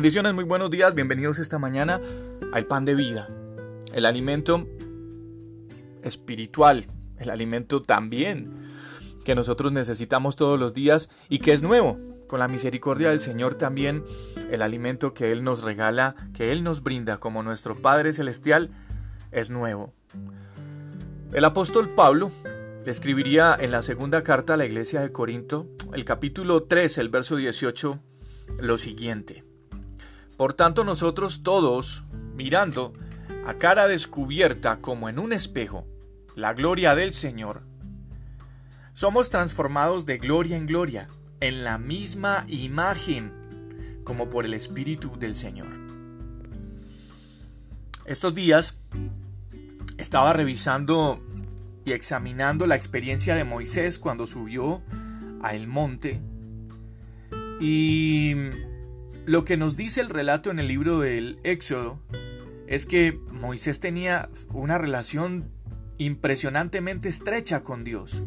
Bendiciones, muy buenos días, bienvenidos esta mañana al pan de vida, el alimento espiritual, el alimento también que nosotros necesitamos todos los días y que es nuevo. Con la misericordia del Señor también el alimento que Él nos regala, que Él nos brinda como nuestro Padre Celestial, es nuevo. El apóstol Pablo escribiría en la segunda carta a la iglesia de Corinto, el capítulo 3, el verso 18, lo siguiente. Por tanto nosotros todos, mirando a cara descubierta como en un espejo, la gloria del Señor, somos transformados de gloria en gloria, en la misma imagen, como por el Espíritu del Señor. Estos días estaba revisando y examinando la experiencia de Moisés cuando subió a el monte y lo que nos dice el relato en el libro del Éxodo es que Moisés tenía una relación impresionantemente estrecha con Dios.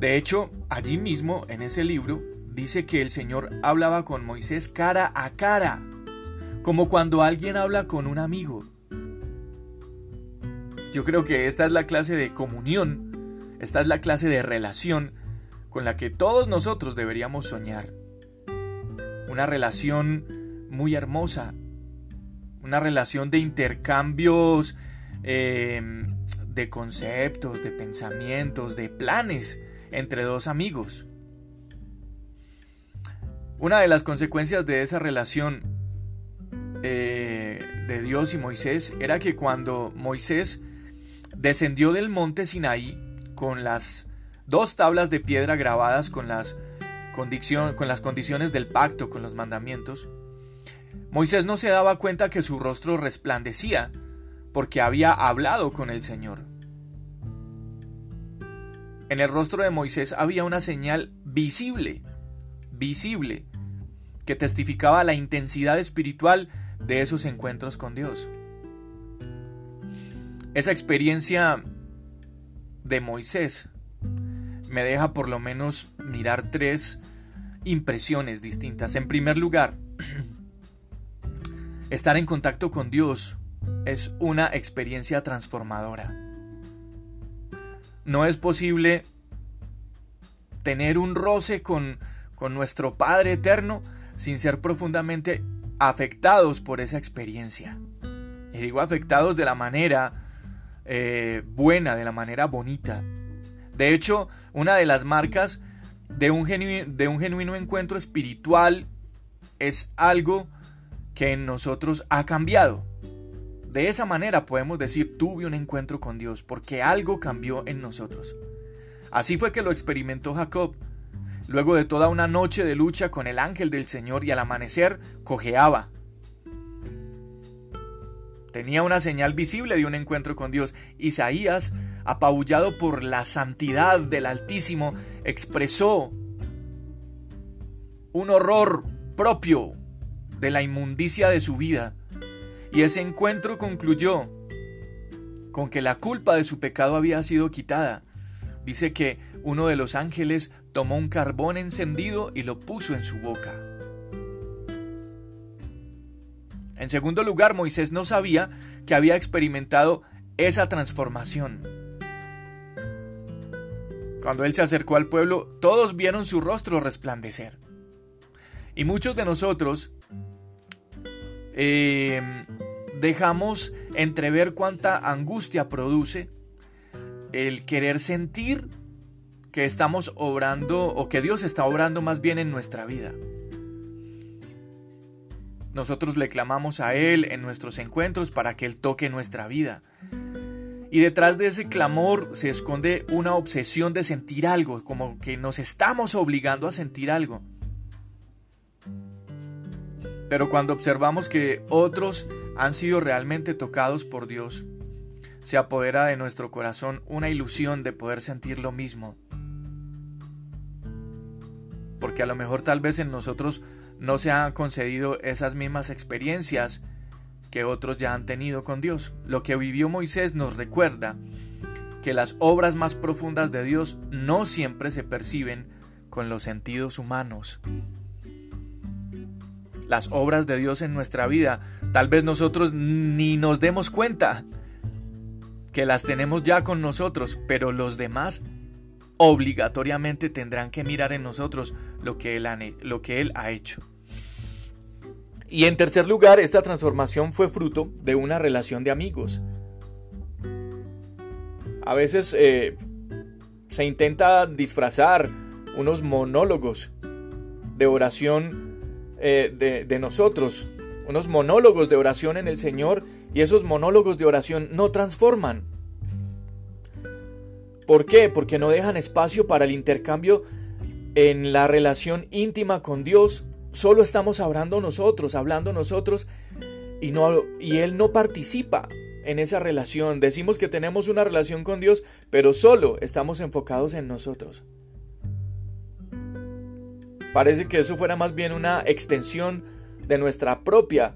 De hecho, allí mismo, en ese libro, dice que el Señor hablaba con Moisés cara a cara, como cuando alguien habla con un amigo. Yo creo que esta es la clase de comunión, esta es la clase de relación con la que todos nosotros deberíamos soñar una relación muy hermosa, una relación de intercambios em, de conceptos, de pensamientos, de planes entre dos amigos. Una de las consecuencias de esa relación eh, de Dios y Moisés era que cuando Moisés descendió del monte Sinaí con las dos tablas de piedra grabadas con las con las condiciones del pacto, con los mandamientos, Moisés no se daba cuenta que su rostro resplandecía porque había hablado con el Señor. En el rostro de Moisés había una señal visible, visible, que testificaba la intensidad espiritual de esos encuentros con Dios. Esa experiencia de Moisés me deja por lo menos mirar tres impresiones distintas. En primer lugar, estar en contacto con Dios es una experiencia transformadora. No es posible tener un roce con, con nuestro Padre Eterno sin ser profundamente afectados por esa experiencia. Y digo afectados de la manera eh, buena, de la manera bonita, de hecho, una de las marcas de un, de un genuino encuentro espiritual es algo que en nosotros ha cambiado. De esa manera podemos decir tuve un encuentro con Dios porque algo cambió en nosotros. Así fue que lo experimentó Jacob. Luego de toda una noche de lucha con el ángel del Señor y al amanecer cojeaba. Tenía una señal visible de un encuentro con Dios. Isaías apabullado por la santidad del Altísimo, expresó un horror propio de la inmundicia de su vida. Y ese encuentro concluyó con que la culpa de su pecado había sido quitada. Dice que uno de los ángeles tomó un carbón encendido y lo puso en su boca. En segundo lugar, Moisés no sabía que había experimentado esa transformación. Cuando él se acercó al pueblo, todos vieron su rostro resplandecer. Y muchos de nosotros em, dejamos entrever cuánta angustia produce el querer sentir que estamos obrando o que Dios está obrando más bien en nuestra vida. Nosotros le clamamos a Él en nuestros encuentros para que Él toque nuestra vida. Y detrás de ese clamor se esconde una obsesión de sentir algo, como que nos estamos obligando a sentir algo. Pero cuando observamos que otros han sido realmente tocados por Dios, se apodera de nuestro corazón una ilusión de poder sentir lo mismo. Porque a lo mejor tal vez en nosotros no se han concedido esas mismas experiencias que otros ya han tenido con Dios. Lo que vivió Moisés nos recuerda que las obras más profundas de Dios no siempre se perciben con los sentidos humanos. las obras de Dios en nuestra vida, tal vez nosotros ni nos demos cuenta que las tenemos ya con nosotros, pero los demás obligatoriamente tendrán que mirar en nosotros lo que Él ha, lo que él ha hecho. Y en tercer lugar, esta transformación fue fruto de una relación de amigos. A veces eh, se intenta disfrazar unos monólogos de oración eh, de nosotros, unos monólogos de oración en el Señor y esos monólogos de oración no transforman. ¿Por qué? Porque no dejan espacio para el intercambio en la relación íntima con Dios. Solo estamos hablando nosotros, hablando nosotros y, no, y Él no participa en esa relación. Decimos que tenemos una relación con Dios, pero solo estamos enfocados en nosotros. Parece que eso fuera más bien una extensión de nuestra propia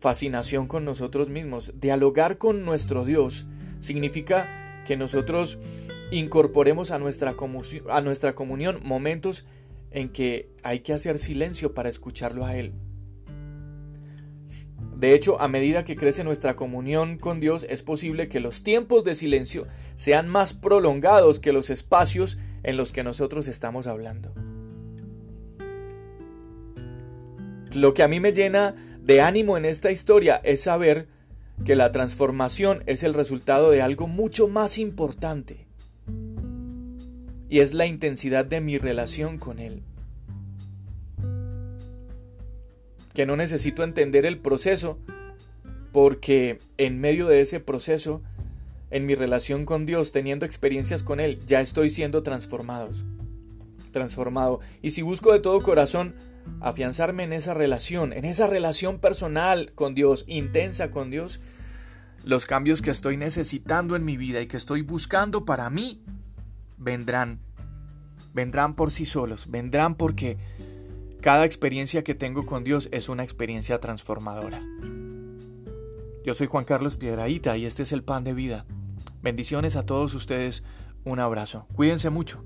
fascinación con nosotros mismos. Dialogar con nuestro Dios significa que nosotros incorporemos a nuestra, a nuestra comunión momentos en que hay que hacer silencio para escucharlo a Él. De hecho, a medida que crece nuestra comunión con Dios, es posible que los tiempos de silencio sean más prolongados que los espacios en los que nosotros estamos hablando. Lo que a mí me llena de ánimo en esta historia es saber que la transformación es el resultado de algo mucho más importante. Y es la intensidad de mi relación con Él. que no necesito entender el proceso porque en medio de ese proceso, en mi relación con Dios, teniendo experiencias con Él, ya estoy siendo transformados. Transformado. Y si busco de todo corazón afianzarme en esa relación, en esa relación personal con Dios, intensa con Dios, los cambios que estoy necesitando en mi vida y que estoy buscando para mí, vendrán. Vendrán por sí solos, vendrán porque cada experiencia que tengo con Dios es una experiencia transformadora. Yo soy Juan Carlos Piedraíta y este es el pan de vida. Bendiciones a todos ustedes. Un abrazo. Cuídense mucho.